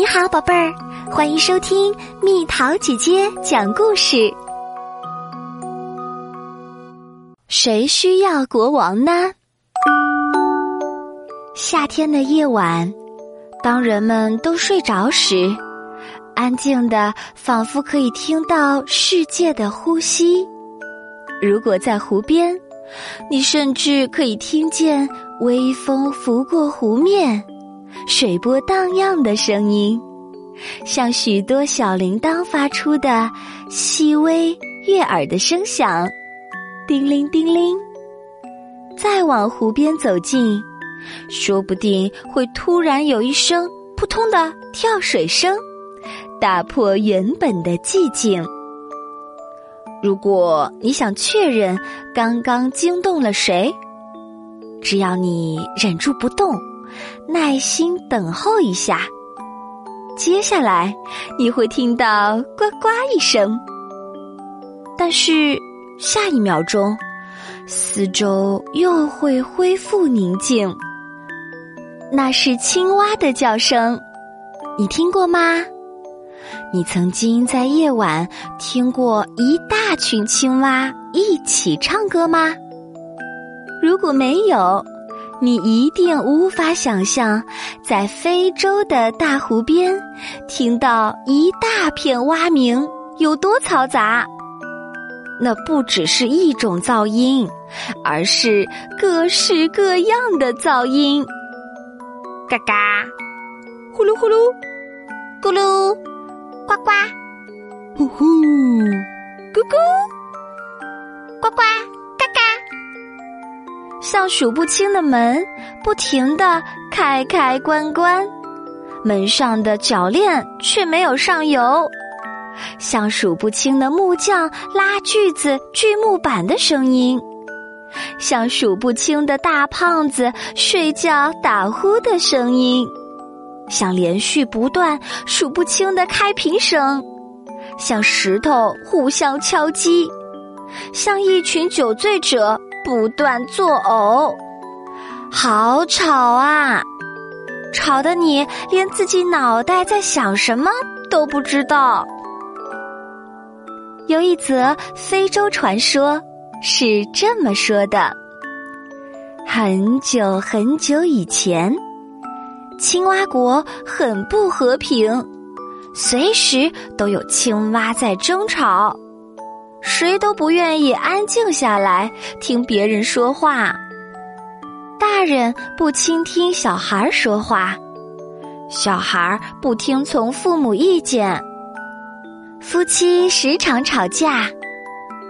你好，宝贝儿，欢迎收听蜜桃姐姐讲故事。谁需要国王呢？夏天的夜晚，当人们都睡着时，安静的仿佛可以听到世界的呼吸。如果在湖边，你甚至可以听见微风拂过湖面。水波荡漾的声音，像许多小铃铛发出的细微悦耳的声响，叮铃叮铃。再往湖边走近，说不定会突然有一声扑通的跳水声，打破原本的寂静。如果你想确认刚刚惊动了谁，只要你忍住不动。耐心等候一下，接下来你会听到呱呱一声，但是下一秒钟，四周又会恢复宁静。那是青蛙的叫声，你听过吗？你曾经在夜晚听过一大群青蛙一起唱歌吗？如果没有。你一定无法想象，在非洲的大湖边听到一大片蛙鸣有多嘈杂。那不只是一种噪音，而是各式各样的噪音。嘎嘎，呼噜呼噜，像数不清的门，不停的开开关关，门上的铰链却没有上油；像数不清的木匠拉锯子锯木板的声音；像数不清的大胖子睡觉打呼的声音；像连续不断数不清的开瓶声；像石头互相敲击；像一群酒醉者。不断作呕，好吵啊！吵得你连自己脑袋在想什么都不知道。有一则非洲传说，是这么说的：很久很久以前，青蛙国很不和平，随时都有青蛙在争吵。谁都不愿意安静下来听别人说话。大人不倾听小孩说话，小孩不听从父母意见，夫妻时常吵架，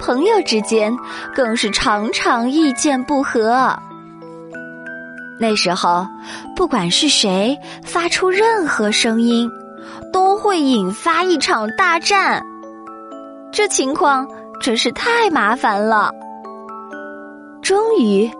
朋友之间更是常常意见不合。那时候，不管是谁发出任何声音，都会引发一场大战。这情况。真是太麻烦了。终于，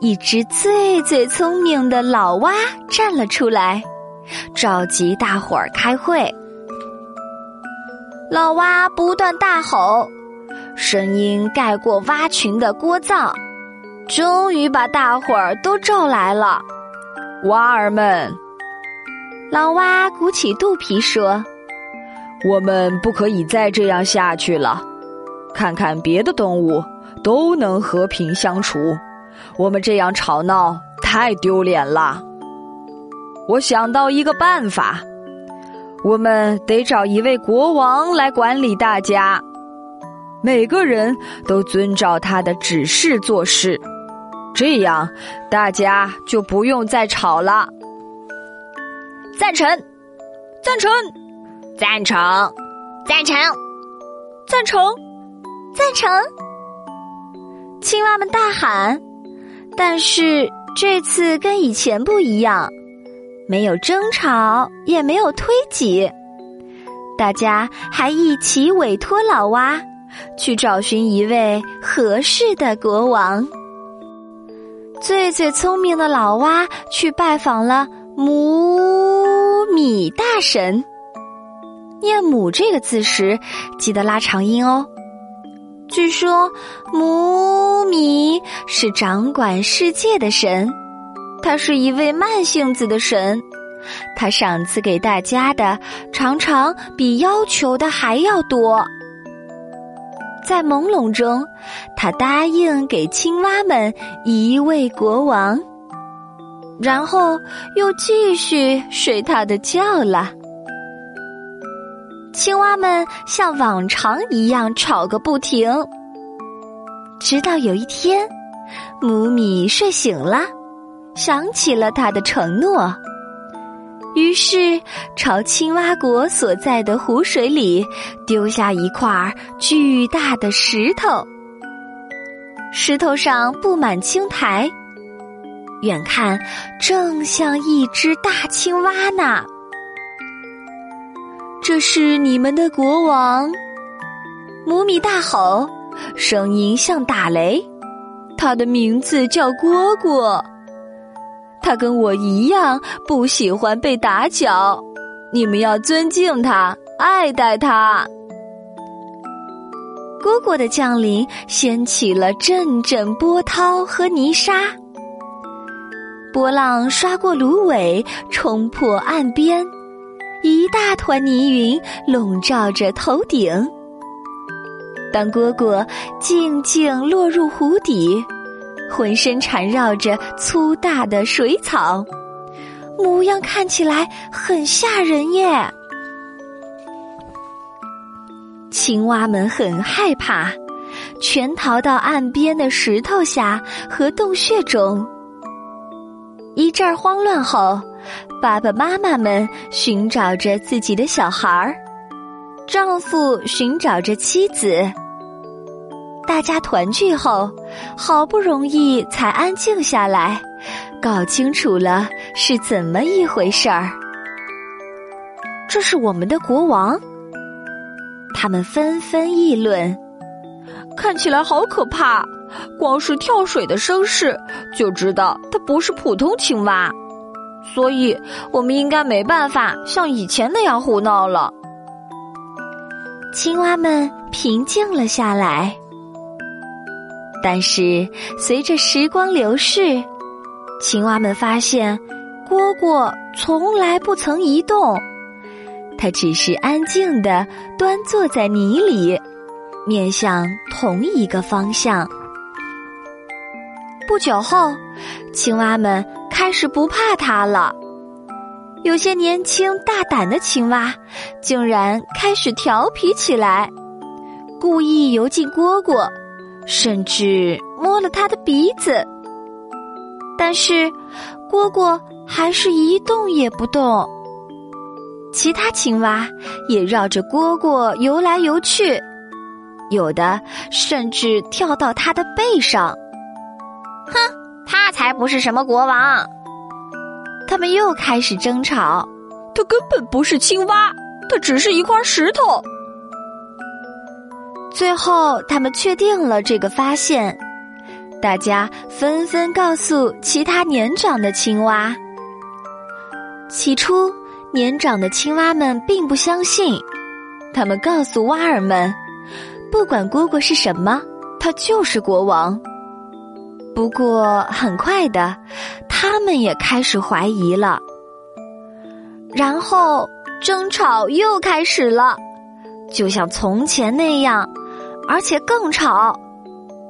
一只最最聪明的老蛙站了出来，召集大伙儿开会。老蛙不断大吼，声音盖过蛙群的聒噪，终于把大伙儿都召来了。蛙儿们，老蛙鼓起肚皮说：“我们不可以再这样下去了。”看看别的动物都能和平相处，我们这样吵闹太丢脸了。我想到一个办法，我们得找一位国王来管理大家，每个人都遵照他的指示做事，这样大家就不用再吵了。赞成，赞成，赞成，赞成，赞成。赞成！青蛙们大喊，但是这次跟以前不一样，没有争吵，也没有推挤，大家还一起委托老蛙去找寻一位合适的国王。最最聪明的老蛙去拜访了母米大神。念“母”这个字时，记得拉长音哦。据说，母米是掌管世界的神，他是一位慢性子的神，他赏赐给大家的常常比要求的还要多。在朦胧中，他答应给青蛙们一位国王，然后又继续睡他的觉了。青蛙们像往常一样吵个不停，直到有一天，母米睡醒了，想起了他的承诺。于是，朝青蛙国所在的湖水里丢下一块巨大的石头。石头上布满青苔，远看正像一只大青蛙呢。这是你们的国王，母米大吼，声音像打雷。他的名字叫蝈蝈。他跟我一样不喜欢被打搅，你们要尊敬他，爱戴他。蝈蝈的降临掀起了阵阵波涛和泥沙，波浪刷过芦苇，冲破岸边，一大团泥云笼罩着头顶。当蝈蝈静静落入湖底。浑身缠绕着粗大的水草，模样看起来很吓人耶。青蛙们很害怕，全逃到岸边的石头下和洞穴中。一阵慌乱后，爸爸妈妈们寻找着自己的小孩儿，丈夫寻找着妻子。大家团聚后，好不容易才安静下来，搞清楚了是怎么一回事儿。这是我们的国王，他们纷纷议论，看起来好可怕。光是跳水的声势就知道它不是普通青蛙，所以我们应该没办法像以前那样胡闹了。青蛙们平静了下来。但是，随着时光流逝，青蛙们发现，蝈蝈从来不曾移动，它只是安静的端坐在泥里，面向同一个方向。不久后，青蛙们开始不怕它了，有些年轻大胆的青蛙竟然开始调皮起来，故意游进蝈蝈。甚至摸了他的鼻子，但是蝈蝈还是一动也不动。其他青蛙也绕着蝈蝈游来游去，有的甚至跳到他的背上。哼，他才不是什么国王！他们又开始争吵。他根本不是青蛙，他只是一块石头。最后，他们确定了这个发现，大家纷纷告诉其他年长的青蛙。起初，年长的青蛙们并不相信，他们告诉蛙儿们，不管蝈蝈是什么，他就是国王。不过，很快的，他们也开始怀疑了。然后，争吵又开始了，就像从前那样。而且更吵，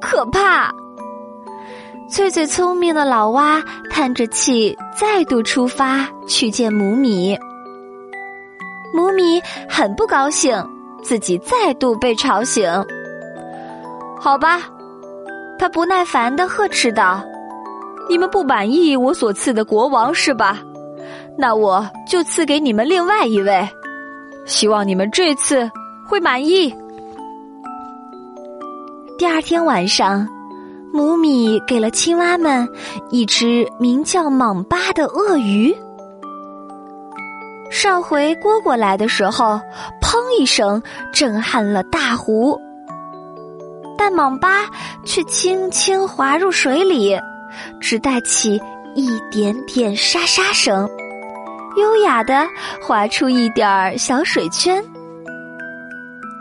可怕。最最聪明的老蛙叹着气，再度出发去见母米。母米很不高兴，自己再度被吵醒。好吧，他不耐烦的呵斥道：“你们不满意我所赐的国王是吧？那我就赐给你们另外一位，希望你们这次会满意。”第二天晚上，母米给了青蛙们一只名叫莽巴的鳄鱼。上回蝈蝈来的时候，砰一声震撼了大湖，但莽巴却轻轻滑入水里，只带起一点点沙沙声，优雅的划出一点儿小水圈。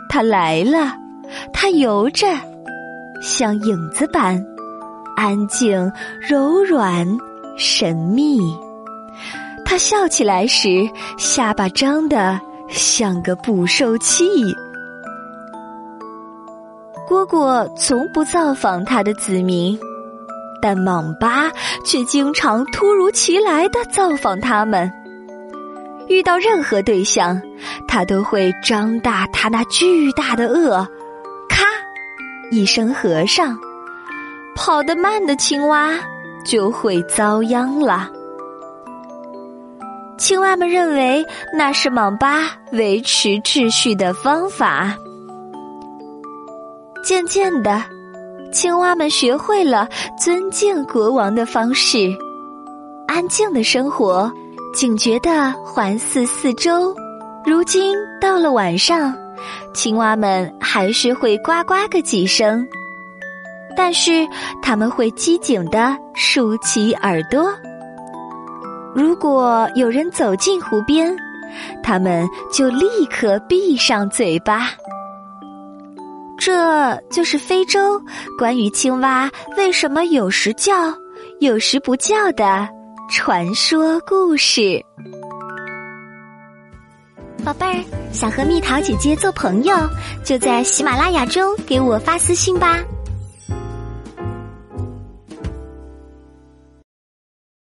它来了，它游着。像影子般安静、柔软、神秘，他笑起来时，下巴张得像个捕兽器。蝈蝈从不造访他的子民，但蟒巴却经常突如其来的造访他们。遇到任何对象，他都会张大他那巨大的颚，咔一声合上。跑得慢的青蛙就会遭殃了。青蛙们认为那是蟒巴维持秩序的方法。渐渐的，青蛙们学会了尊敬国王的方式，安静的生活，警觉的环视四周。如今到了晚上，青蛙们还是会呱呱个几声。但是他们会机警地竖起耳朵。如果有人走进湖边，他们就立刻闭上嘴巴。这就是非洲关于青蛙为什么有时叫、有时不叫的传说故事。宝贝儿，想和蜜桃姐姐做朋友，就在喜马拉雅中给我发私信吧。